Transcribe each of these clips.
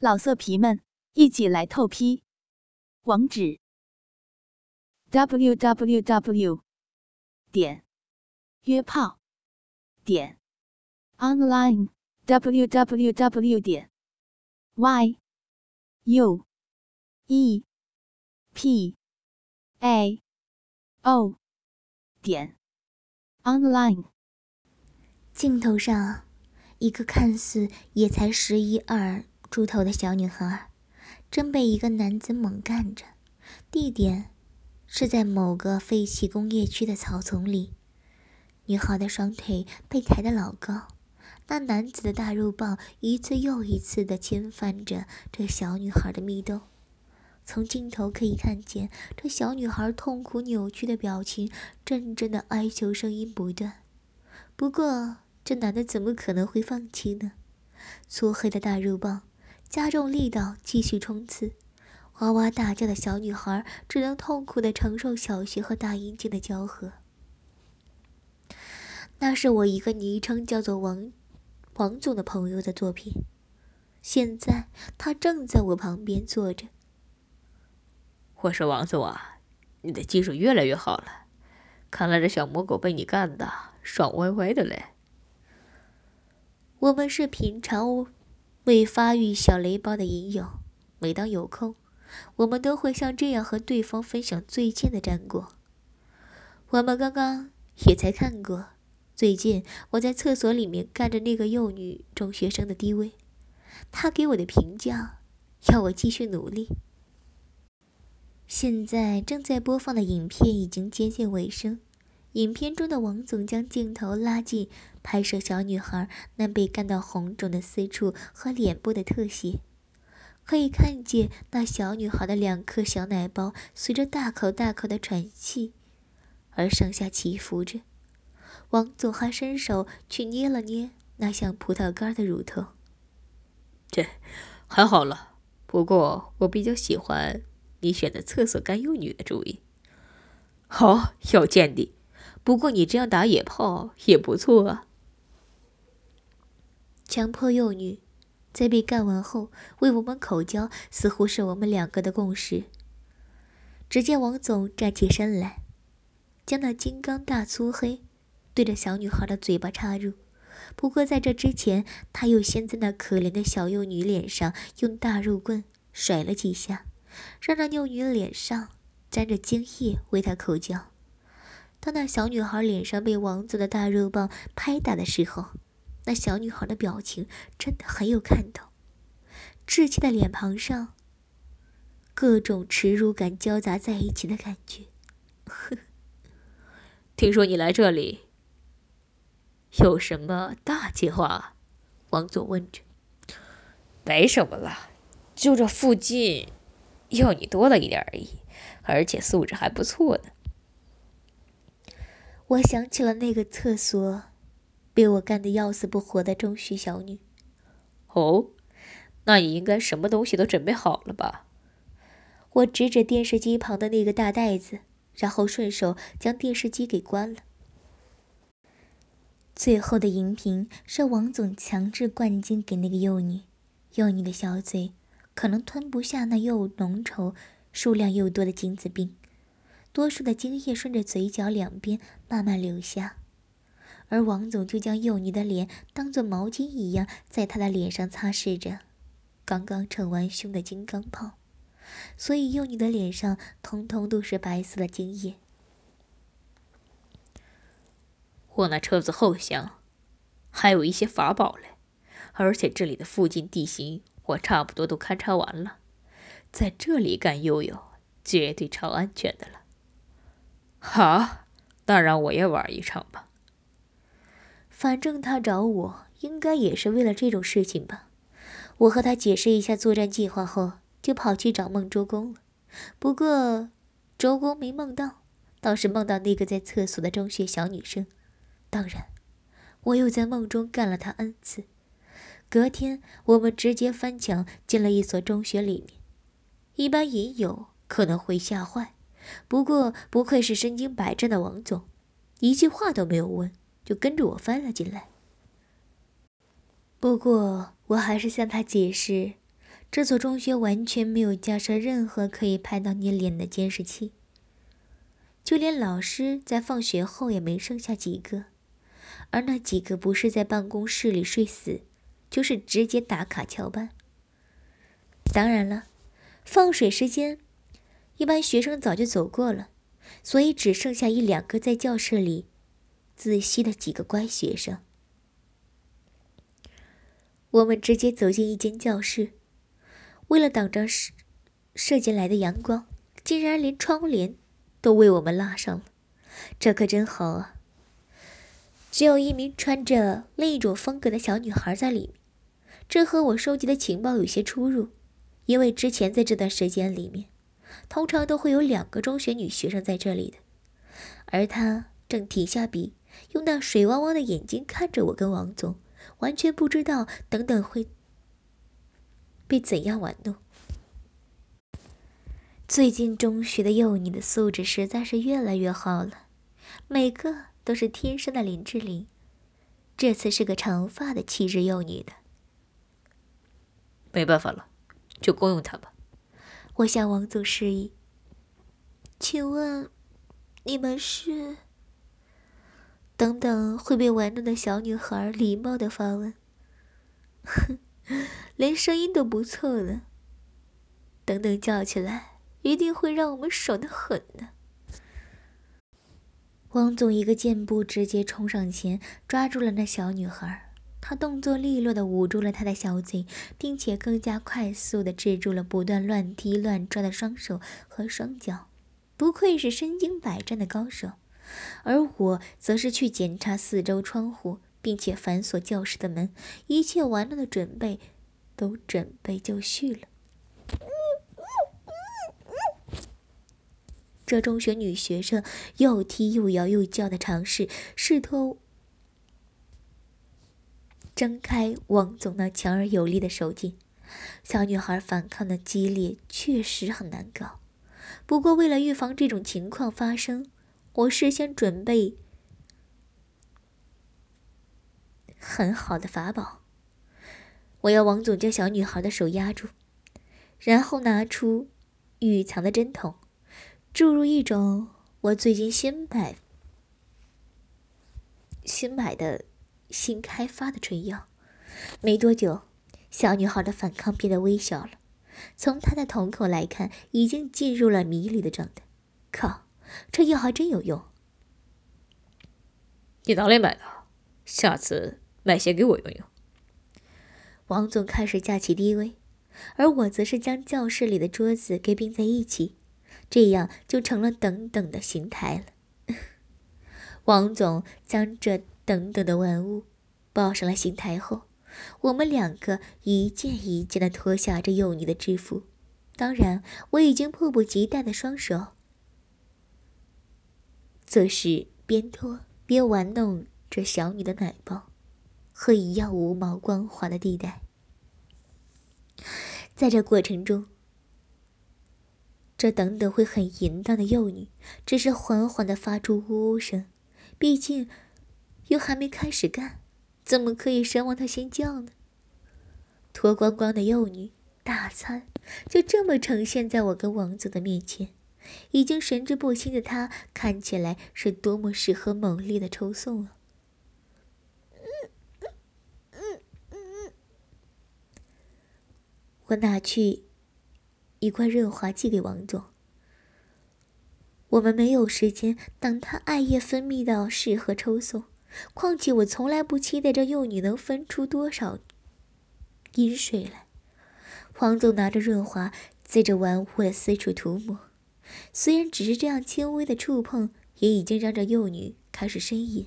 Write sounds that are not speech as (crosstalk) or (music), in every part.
老色皮们，一起来透批！网址：w w w 点约炮点 online w w w 点 y u e p a o 点 online。镜头上，一个看似也才十一二。猪头的小女孩正被一个男子猛干着，地点是在某个废弃工业区的草丛里。女孩的双腿被抬得老高，那男子的大肉棒一次又一次地侵犯着这小女孩的蜜豆。从镜头可以看见，这小女孩痛苦扭曲的表情，阵阵的哀求声音不断。不过，这男的怎么可能会放弃呢？粗黑的大肉棒。加重力道，继续冲刺。哇哇大叫的小女孩只能痛苦地承受小穴和大阴茎的交合。那是我一个昵称叫做王王总的朋友的作品。现在他正在我旁边坐着。我说王总啊，你的技术越来越好了，看来这小母狗被你干的爽歪歪的嘞。我们是平常。未发育小雷包的影友，每当有空，我们都会像这样和对方分享最近的战果。我们刚刚也才看过，最近我在厕所里面干着那个幼女中学生的低位，他给我的评价要我继续努力。现在正在播放的影片已经接近尾声。影片中的王总将镜头拉近，拍摄小女孩那被干到红肿的私处和脸部的特写，可以看见那小女孩的两颗小奶包随着大口大口的喘气而上下起伏着。王总还伸手去捏了捏那像葡萄干的乳头，这还好了。不过我比较喜欢你选的厕所干幼女的主意。好，有见地。不过你这样打野炮也不错啊。强迫幼女在被干完后为我们口交，似乎是我们两个的共识。只见王总站起身来，将那金刚大粗黑对着小女孩的嘴巴插入。不过在这之前，他又先在那可怜的小幼女脸上用大肉棍甩了几下，让那幼女脸上沾着精液为她口交。当那小女孩脸上被王总的大肉棒拍打的时候，那小女孩的表情真的很有看头，稚气的脸庞上，各种耻辱感交杂在一起的感觉。(laughs) 呵听说你来这里有什么大计划？王总问着。没什么了，就这附近要你多了一点而已，而且素质还不错呢。我想起了那个厕所，被我干得要死不活的中学小女。哦，那你应该什么东西都准备好了吧？我指指电视机旁的那个大袋子，然后顺手将电视机给关了。最后的荧屏是王总强制灌精给那个幼女，幼女的小嘴可能吞不下那又浓稠、数量又多的精子冰。多数的精液顺着嘴角两边慢慢流下，而王总就将幼女的脸当做毛巾一样，在她的脸上擦拭着刚刚称完胸的金刚炮，所以幼女的脸上通通都是白色的精液。我那车子后厢还有一些法宝嘞，而且这里的附近地形我差不多都勘察完了，在这里干悠悠绝对超安全的了。好，那让我也玩一场吧。反正他找我，应该也是为了这种事情吧。我和他解释一下作战计划后，就跑去找孟周公了。不过，周公没梦到，倒是梦到那个在厕所的中学小女生。当然，我又在梦中干了他 n 次。隔天，我们直接翻墙进了一所中学里面。一般隐友可能会吓坏。不过，不愧是身经百战的王总，一句话都没有问，就跟着我翻了进来。不过，我还是向他解释，这所中学完全没有架设任何可以拍到你脸的监视器，就连老师在放学后也没剩下几个，而那几个不是在办公室里睡死，就是直接打卡翘班。当然了，放水时间，一般学生早就走过了，所以只剩下一两个在教室里自习的几个乖学生。我们直接走进一间教室。为了挡着射射进来的阳光，竟然连窗帘都为我们拉上了，这可真好啊！只有一名穿着另一种风格的小女孩在里面，这和我收集的情报有些出入，因为之前在这段时间里面，通常都会有两个中学女学生在这里的，而她正停下笔，用那水汪汪的眼睛看着我跟王总，完全不知道等等会。被怎样玩弄？最近中学的幼女的素质实在是越来越好了，每个都是天生的林志玲。这次是个长发的气质幼女的，没办法了，就公用她吧。我向王总示意。请问，你们是？等等会被玩弄的小女孩礼貌的发问。哼。(laughs) 连声音都不错了。等等叫起来，一定会让我们爽的很呢。汪总一个箭步直接冲上前，抓住了那小女孩。他动作利落的捂住了她的小嘴，并且更加快速的制住了不断乱踢乱抓的双手和双脚。不愧是身经百战的高手。而我则是去检查四周窗户。并且反锁教室的门，一切玩乐的准备都准备就绪了。这中学女学生又踢又摇又叫的尝试，试图挣开王总那强而有力的手劲。小女孩反抗的激烈，确实很难搞。不过为了预防这种情况发生，我事先准备。很好的法宝，我要王总将小女孩的手压住，然后拿出预藏的针筒，注入一种我最近新买、新买的、新开发的春药。没多久，小女孩的反抗变得微小了，从她的瞳孔来看，已经进入了迷离的状态。靠，这药还真有用！你哪里买的？下次。买些给我用用。王总开始架起低威，而我则是将教室里的桌子给并在一起，这样就成了等等的形态了。(laughs) 王总将这等等的玩物抱上了刑台后，我们两个一件一件的脱下这幼女的制服。当然，我已经迫不及待的双手，则是边脱边玩弄这小女的奶包。和一样无毛光滑的地带，在这过程中，这等等会很淫荡的幼女只是缓缓的发出呜呜声，毕竟又还没开始干，怎么可以奢望他先叫呢？脱光光的幼女大餐就这么呈现在我跟王总的面前，已经神志不清的他看起来是多么适合猛烈的抽送啊！我拿去一块润滑剂给王总。我们没有时间等他艾叶分泌到适合抽送，况且我从来不期待这幼女能分出多少阴水来。黄总拿着润滑在这玩物的四处涂抹，虽然只是这样轻微的触碰，也已经让这幼女开始呻吟。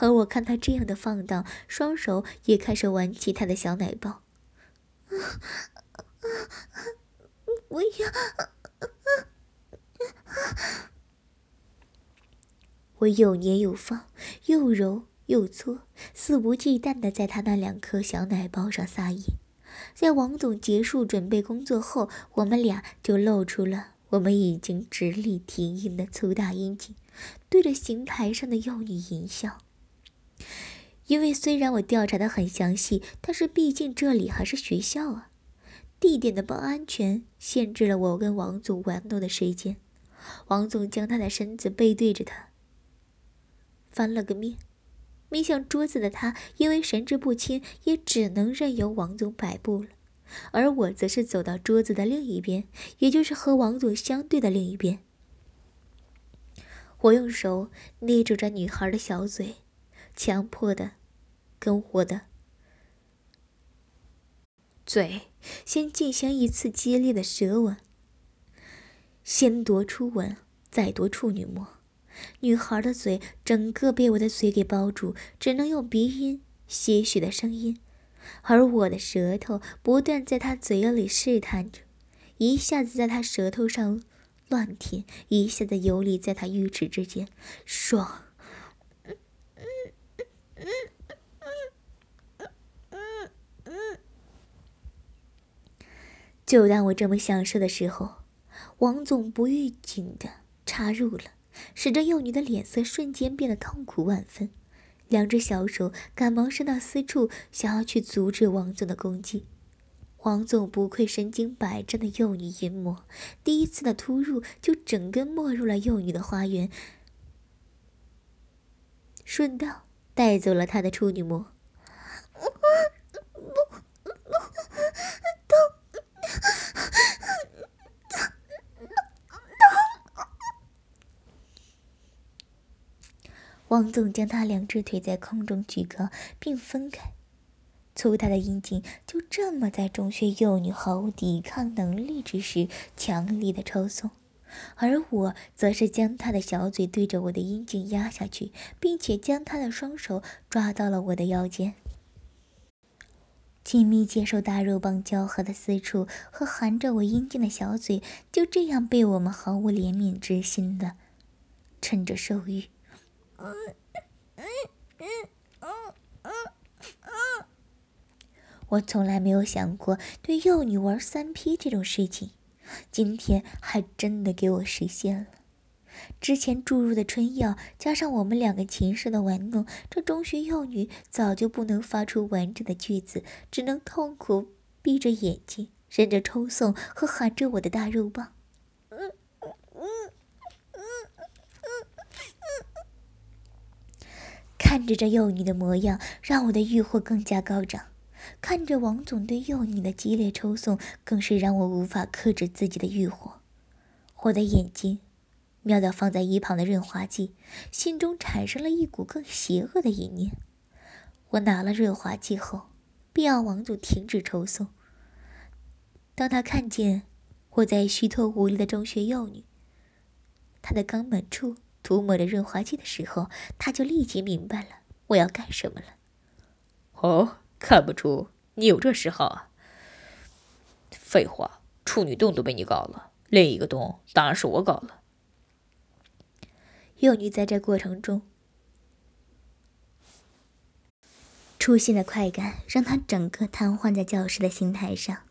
而我看他这样的放荡，双手也开始玩起他的小奶包。不要！我又捏又放，又揉又搓，肆无忌惮的在他那两颗小奶包上撒野。在王总结束准备工作后，我们俩就露出了我们已经直立停硬的粗大阴茎，对着刑台上的幼女淫笑。因为虽然我调查的很详细，但是毕竟这里还是学校啊。地点的不安全限制了我跟王总玩弄的时间。王总将他的身子背对着他，翻了个面。面向桌子的他，因为神志不清，也只能任由王总摆布了。而我则是走到桌子的另一边，也就是和王总相对的另一边。我用手捏住这女孩的小嘴，强迫的跟我的嘴先进行一次激烈的舌吻，先夺初吻，再夺处女膜。女孩的嘴整个被我的嘴给包住，只能用鼻音些许的声音，而我的舌头不断在她嘴里试探着，一下子在她舌头上乱舔，一下子游离在她玉齿之间，爽！就当我这么享受的时候，王总不预警的插入了。使这幼女的脸色瞬间变得痛苦万分，两只小手赶忙伸到私处，想要去阻止王总的攻击。王总不愧身经百战的幼女淫魔，第一次的突入就整根没入了幼女的花园，顺道带走了她的处女膜。不不，痛王总将他两只腿在空中举高并分开，粗大的阴茎就这么在中学幼女毫无抵抗能力之时强力的抽送，而我则是将他的小嘴对着我的阴茎压下去，并且将他的双手抓到了我的腰间，紧密接受大肉棒交合的私处和含着我阴茎的小嘴，就这样被我们毫无怜悯之心的趁着受欲。我从来没有想过对幼女玩三 P 这种事情，今天还真的给我实现了。之前注入的春药，加上我们两个禽兽的玩弄，这中学幼女早就不能发出完整的句子，只能痛苦闭着眼睛，忍着抽送和含着我的大肉棒。看着这幼女的模样，让我的欲火更加高涨；看着王总对幼女的激烈抽送，更是让我无法克制自己的欲火。我的眼睛瞄到放在一旁的润滑剂，心中产生了一股更邪恶的一念。我拿了润滑剂后，便要王总停止抽送。当他看见我在虚脱无力的中学幼女，他的肛门处。涂抹着润滑剂的时候，他就立即明白了我要干什么了。哦，看不出你有这嗜好啊！废话，处女洞都被你搞了，另一个洞当然是我搞了。幼女在这过程中出现的快感，让她整个瘫痪在教室的刑台上。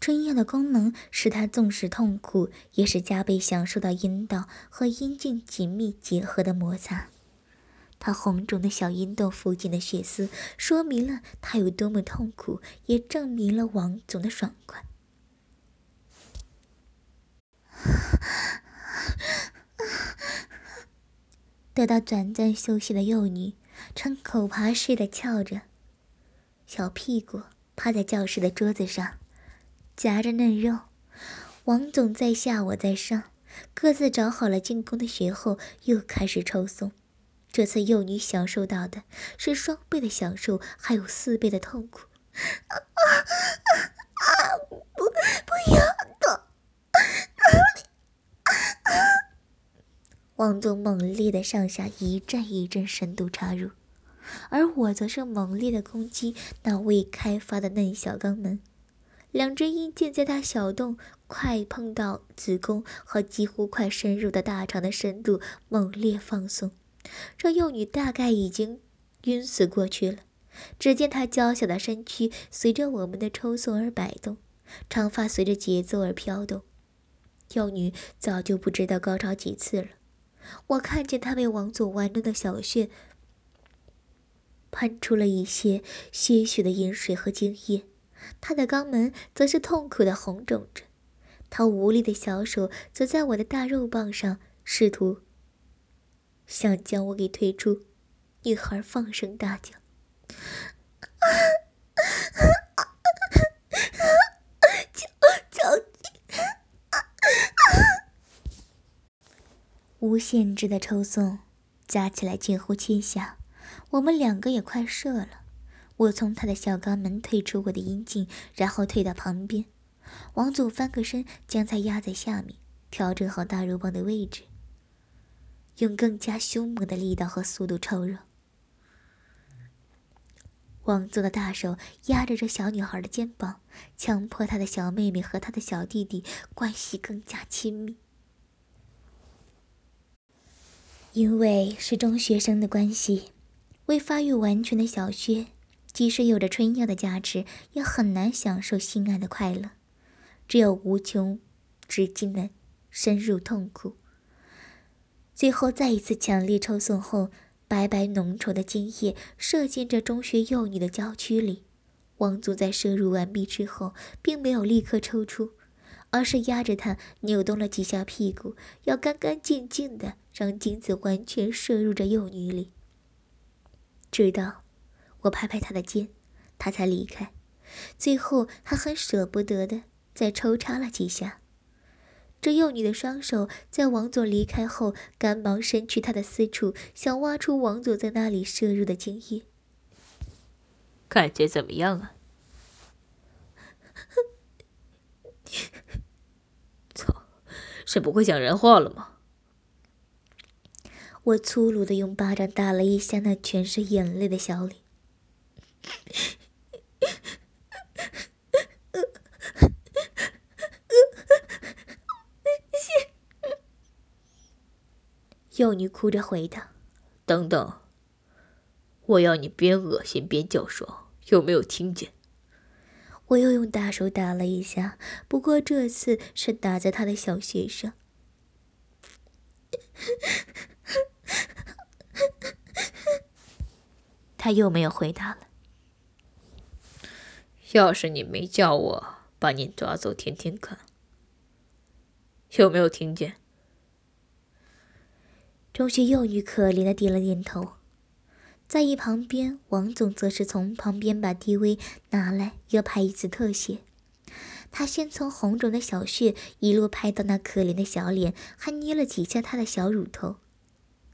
春药的功能使他纵使痛苦，也是加倍享受到阴道和阴茎紧密结合的摩擦。他红肿的小阴道附近的血丝，说明了他有多么痛苦，也证明了王总的爽快。得到短暂休息的幼女，呈口爬似的翘着小屁股，趴在教室的桌子上。夹着嫩肉，王总在下，我在上，各自找好了进攻的穴后，又开始抽送。这次幼女享受到的是双倍的享受，还有四倍的痛苦。啊啊啊！不，不要！王总猛烈的上下一阵一阵深度插入，而我则是猛烈的攻击那未开发的嫩小肛门。两只阴茎在他小洞快碰到子宫和几乎快深入的大肠的深度猛烈放松，这幼女大概已经晕死过去了。只见她娇小的身躯随着我们的抽送而摆动，长发随着节奏而飘动。幼女早就不知道高潮几次了。我看见她被王总玩弄的小穴喷出了一些些许的饮水和精液。他的肛门则是痛苦的红肿着，他无力的小手则在我的大肉棒上，试图想将我给推出。女孩放声大叫：“啊啊啊求求你！”无限制的抽送，加起来近乎七下，我们两个也快射了。我从他的小肛门退出我的阴茎，然后退到旁边。王祖翻个身，将他压在下面，调整好大肉棒的位置，用更加凶猛的力道和速度抽热。王祖的大手压着这小女孩的肩膀，强迫她的小妹妹和她的小弟弟关系更加亲密。因为是中学生的关系，未发育完全的小薛。即使有着春药的加持，也很难享受性爱的快乐，只有无穷至尽的深入痛苦。最后再一次强烈抽送后，白白浓稠的精液射进这中学幼女的娇躯里。王祖在摄入完毕之后，并没有立刻抽出，而是压着她扭动了几下屁股，要干干净净的让精子完全射入这幼女里，直到。我拍拍他的肩，他才离开。最后，还很舍不得的再抽插了几下。这幼女的双手在王佐离开后，赶忙伸去他的私处，想挖出王佐在那里摄入的精液。感觉怎么样啊？(laughs) 操，是不会讲人话了吗？我粗鲁的用巴掌打了一下那全是眼泪的小脸。(laughs) 幼女哭着回道：“等等，我要你边恶心边叫爽，有没有听见？”我又用大手打了一下，不过这次是打在他的小穴上。(laughs) 他又没有回答了。要是你没叫我把你抓走天天看，有没有听见？中学幼女可怜的点了点头，在一旁边，王总则是从旁边把 DV 拿来，又拍一次特写。他先从红肿的小穴一路拍到那可怜的小脸，还捏了几下他的小乳头。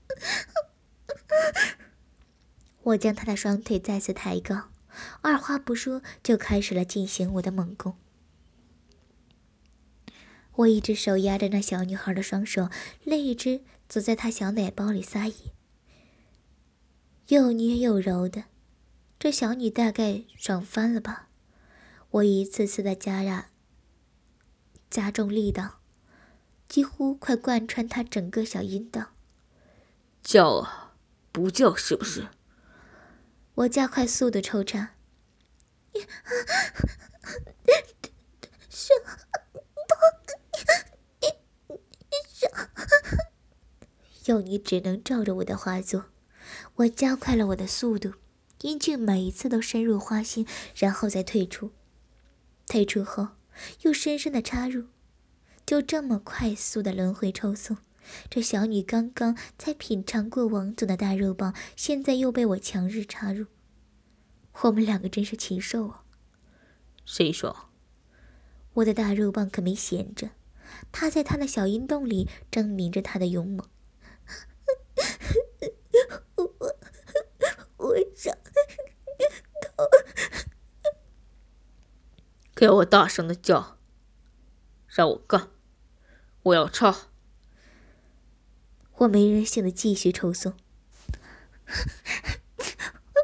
(laughs) 我将他的双腿再次抬高。二话不说，就开始了进行我的猛攻。我一只手压着那小女孩的双手，另一只则在她小奶包里撒野，又捏又揉的。这小女大概爽翻了吧？我一次次的加压，加重力道，几乎快贯穿她整个小阴道。叫啊，不叫是不是？我加快速度抽插，幼女只能照着我的话做。我加快了我的速度，阴茎每一次都深入花心，然后再退出，退出后又深深的插入，就这么快速的轮回抽送。这小女刚刚才品尝过王总的大肉棒，现在又被我强日插入，我们两个真是禽兽啊！谁说？我的大肉棒可没闲着，他在他的小阴洞里证明着他的勇猛。(laughs) 我 (laughs) 我想痛，给我大声的叫，让我干，我要插。我没人性的继续抽送，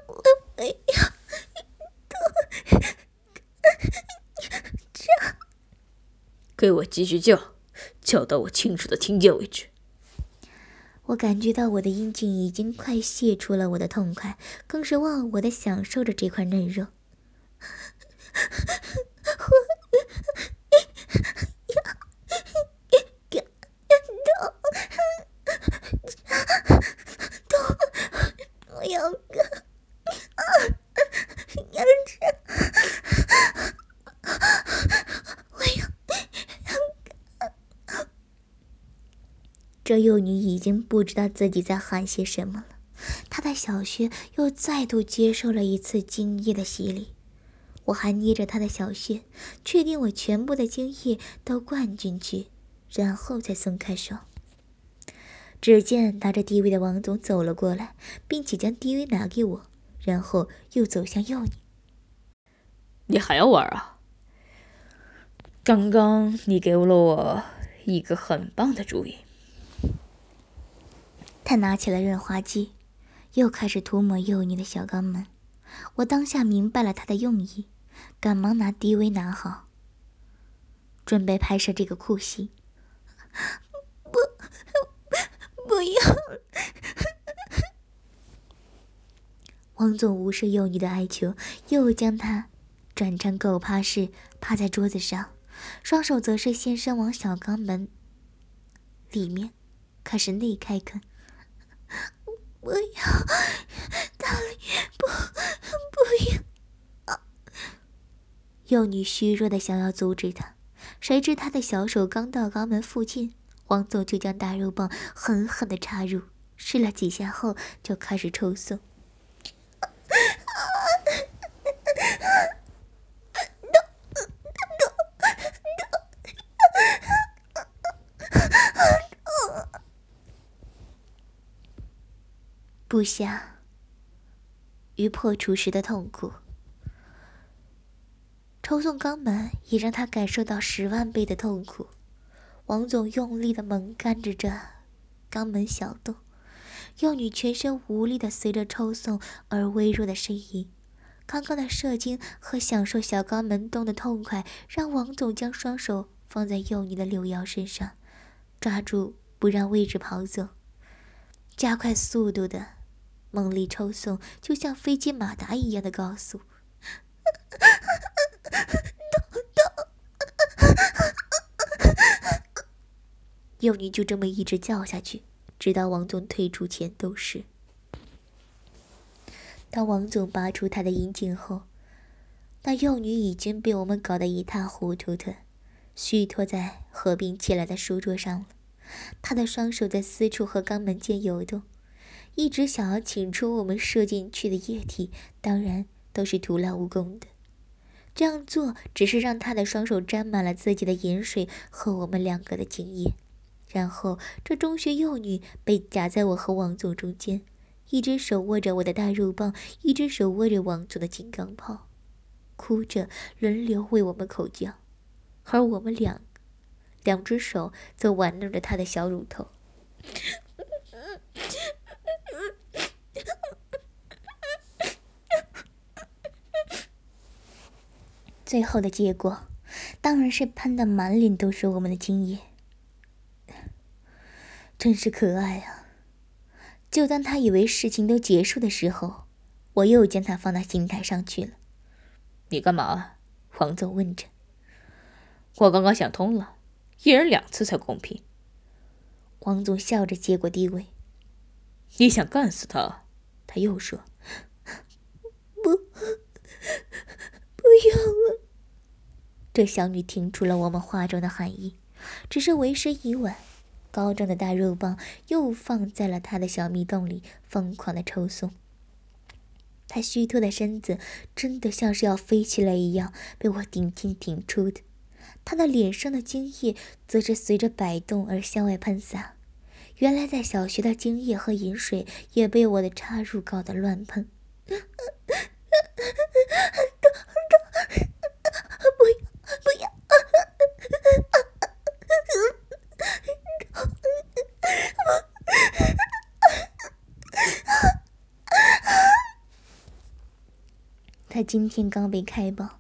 我没有这，给我继续叫，叫到我清楚的听见为止。我感觉到我的阴茎已经快泄出了我的痛快，更是忘我的享受着这块嫩肉。我要个啊！要吃！这幼女已经不知道自己在喊些什么了。她的小穴又再度接受了一次精液的洗礼。我还捏着她的小穴，确定我全部的精液都灌进去，然后再松开手。只见拿着 DV 的王总走了过来，并且将 DV 拿给我，然后又走向幼女。你还要玩啊？刚刚你给了我一个很棒的主意。他拿起了润滑剂，又开始涂抹幼女的小肛门。我当下明白了他的用意，赶忙拿 DV 拿好，准备拍摄这个酷戏。不。不要！王总无视幼女的哀求，又将她转成狗趴式，趴在桌子上，双手则是先伸往小肛门里面，开始内开坑。不要，大力，不，不要！幼女虚弱的想要阻止他，谁知他的小手刚到肛门附近。王总就将大肉棒狠狠的插入，试了几下后就开始抽送。不下于破除时的痛苦，抽送肛门也让他感受到十万倍的痛苦。王总用力的猛干着这肛门小洞，幼女全身无力的随着抽送而微弱的呻吟。刚刚的射精和享受小肛门洞的痛快，让王总将双手放在幼女的柳腰身上，抓住不让位置跑走，加快速度的猛力抽送，就像飞机马达一样的高速。幼女就这么一直叫下去，直到王总退出前都是。当王总拔出他的阴茎后，那幼女已经被我们搞得一塌糊涂的，虚脱在合并起来的书桌上了。他的双手在私处和肛门间游动，一直想要请出我们射进去的液体，当然都是徒劳无功的。这样做只是让他的双手沾满了自己的盐水和我们两个的精液。然后，这中学幼女被夹在我和王总中间，一只手握着我的大肉棒，一只手握着王总的金刚炮，哭着轮流为我们口交，而我们两，两只手则玩弄着他的小乳头。(laughs) 最后的结果，当然是喷的满脸都是我们的精液。(sighs) 真是可爱啊！就当他以为事情都结束的时候，我又将他放到刑台上去了。你干嘛？王总问着。我刚刚想通了，一人两次才公平。王总笑着接过地位。你想干死他？他又说：“不，不要了。”这小女听出了我们话中的含义，只是为时已晚。高壮的大肉棒又放在了他的小蜜洞里，疯狂的抽送。他虚脱的身子真的像是要飞起来一样，被我顶进顶出的。他的脸上的精液则是随着摆动而向外喷洒。原来在小学的精液和饮水也被我的插入搞得乱喷。不要，不要！(laughs) 他今天刚被开包，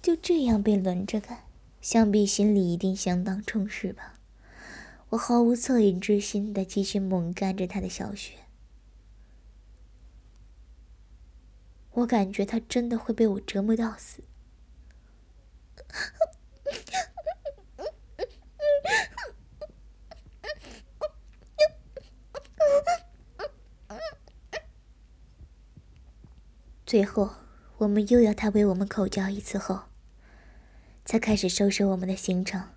就这样被轮着干，想必心里一定相当充实吧。我毫无恻隐之心的继续猛干着他的小穴，我感觉他真的会被我折磨到死。(laughs) 最后，我们又要他为我们口交一次后，才开始收拾我们的行程。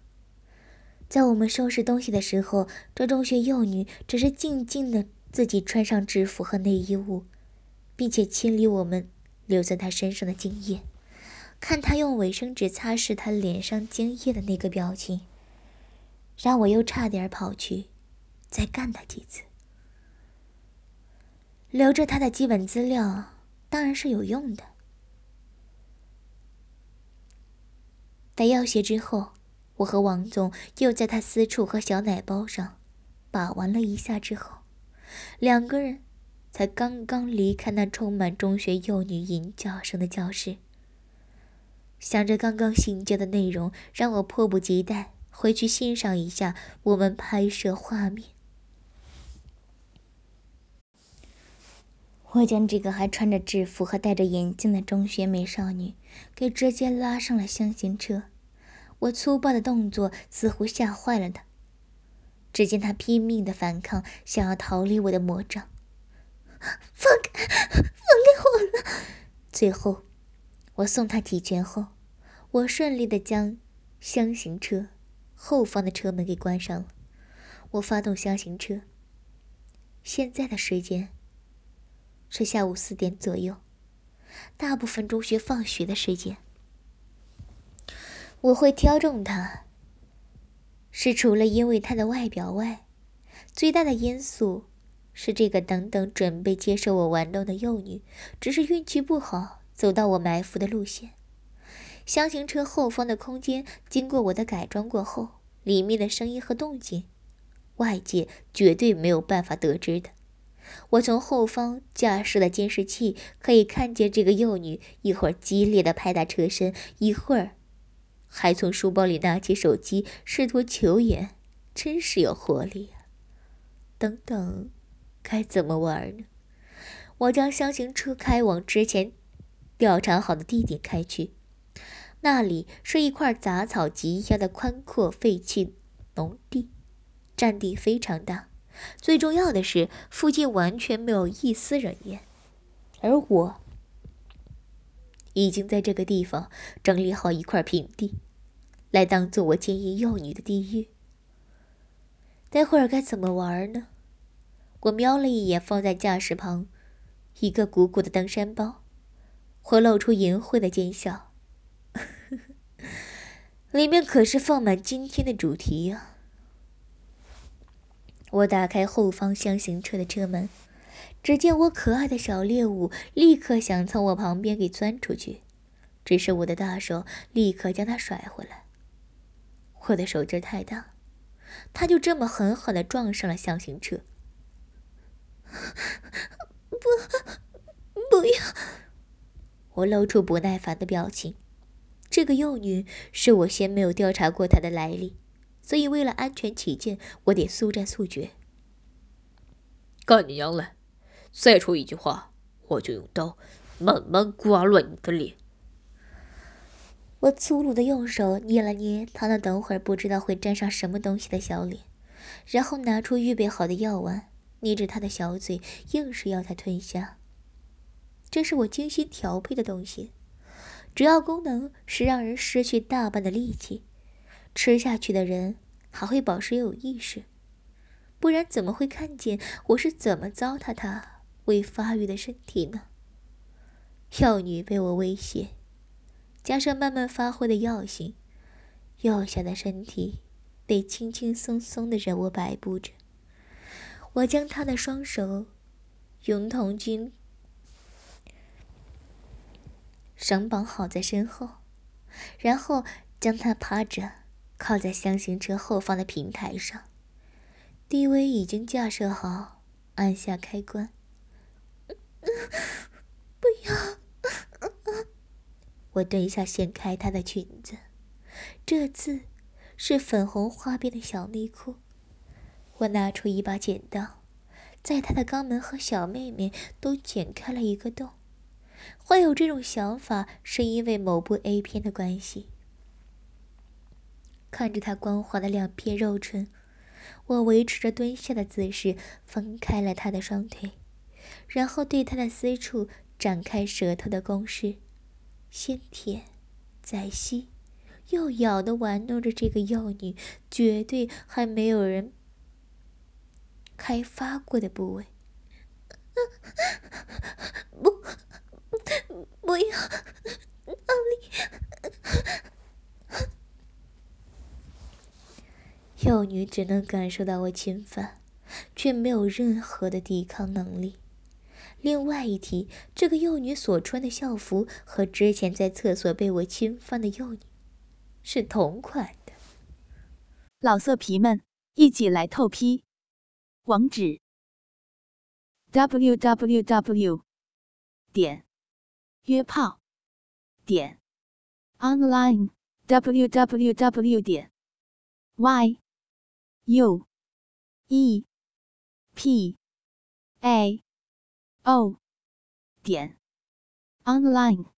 在我们收拾东西的时候，这中学幼女只是静静的自己穿上制服和内衣物，并且清理我们留在她身上的精液。看她用卫生纸擦拭她脸上精液的那个表情，让我又差点跑去再干她几次。留着她的基本资料当然是有用的。在要挟之后。我和王总又在他私处和小奶包上把玩了一下之后，两个人才刚刚离开那充满中学幼女淫叫声的教室。想着刚刚性交的内容，让我迫不及待回去欣赏一下我们拍摄画面。我将这个还穿着制服和戴着眼镜的中学美少女给直接拉上了箱型车。我粗暴的动作似乎吓坏了他，只见他拼命的反抗，想要逃离我的魔掌。放开，放开我了！最后，我送他几拳后，我顺利的将箱型车后方的车门给关上了。我发动箱型车。现在的时间是下午四点左右，大部分中学放学的时间。我会挑中她，是除了因为她的外表外，最大的因素是这个等等准备接受我玩弄的幼女，只是运气不好，走到我埋伏的路线。箱型车后方的空间经过我的改装过后，里面的声音和动静，外界绝对没有办法得知的。我从后方驾驶的监视器可以看见这个幼女一会儿激烈的拍打车身，一会儿。还从书包里拿起手机，试图求援，真是有活力啊！等等，该怎么玩呢？我将箱型车开往之前调查好的地点开去，那里是一块杂草及腰的宽阔废弃农地，占地非常大。最重要的是，附近完全没有一丝人烟，而我。已经在这个地方整理好一块平地，来当做我奸淫幼女的地狱。待会儿该怎么玩呢？我瞄了一眼放在驾驶旁一个鼓鼓的登山包，我露出淫秽的奸笑，(laughs) 里面可是放满今天的主题呀！我打开后方箱型车的车门。只见我可爱的小猎物立刻想从我旁边给钻出去，只是我的大手立刻将它甩回来。我的手劲太大，它就这么狠狠地撞上了箱型车。不，不要！我露出不耐烦的表情。这个幼女是我先没有调查过她的来历，所以为了安全起见，我得速战速决。干你娘嘞！再说一句话，我就用刀慢慢刮乱你的脸。我粗鲁的用手捏了捏他那等会儿不知道会沾上什么东西的小脸，然后拿出预备好的药丸，捏着他的小嘴，硬是要他吞下。这是我精心调配的东西，主要功能是让人失去大半的力气，吃下去的人还会保持有意识，不然怎么会看见我是怎么糟蹋他？未发育的身体呢？药女被我威胁，加上慢慢发挥的药性，幼小的身体被轻轻松松的任我摆布着。我将她的双手用铜筋绳绑好在身后，然后将她趴着靠在箱型车后方的平台上。D V 已经架设好，按下开关。(laughs) 不要！(laughs) 我蹲下，掀开她的裙子，这次是粉红花边的小内裤。我拿出一把剪刀，在她的肛门和小妹妹都剪开了一个洞。会有这种想法，是因为某部 A 片的关系。看着她光滑的两片肉唇，我维持着蹲下的姿势，分开了她的双腿。然后对他的私处展开舌头的攻势，先舔，再吸，又咬的玩弄着这个幼女绝对还没有人开发过的部位。不，不要，奥利！幼女只能感受到我侵犯，却没有任何的抵抗能力。另外一提，这个幼女所穿的校服和之前在厕所被我侵犯的幼女是同款的。老色皮们，一起来透批！网址：w w w 点约炮点 online w w w 点 y u e p a。O 点 online。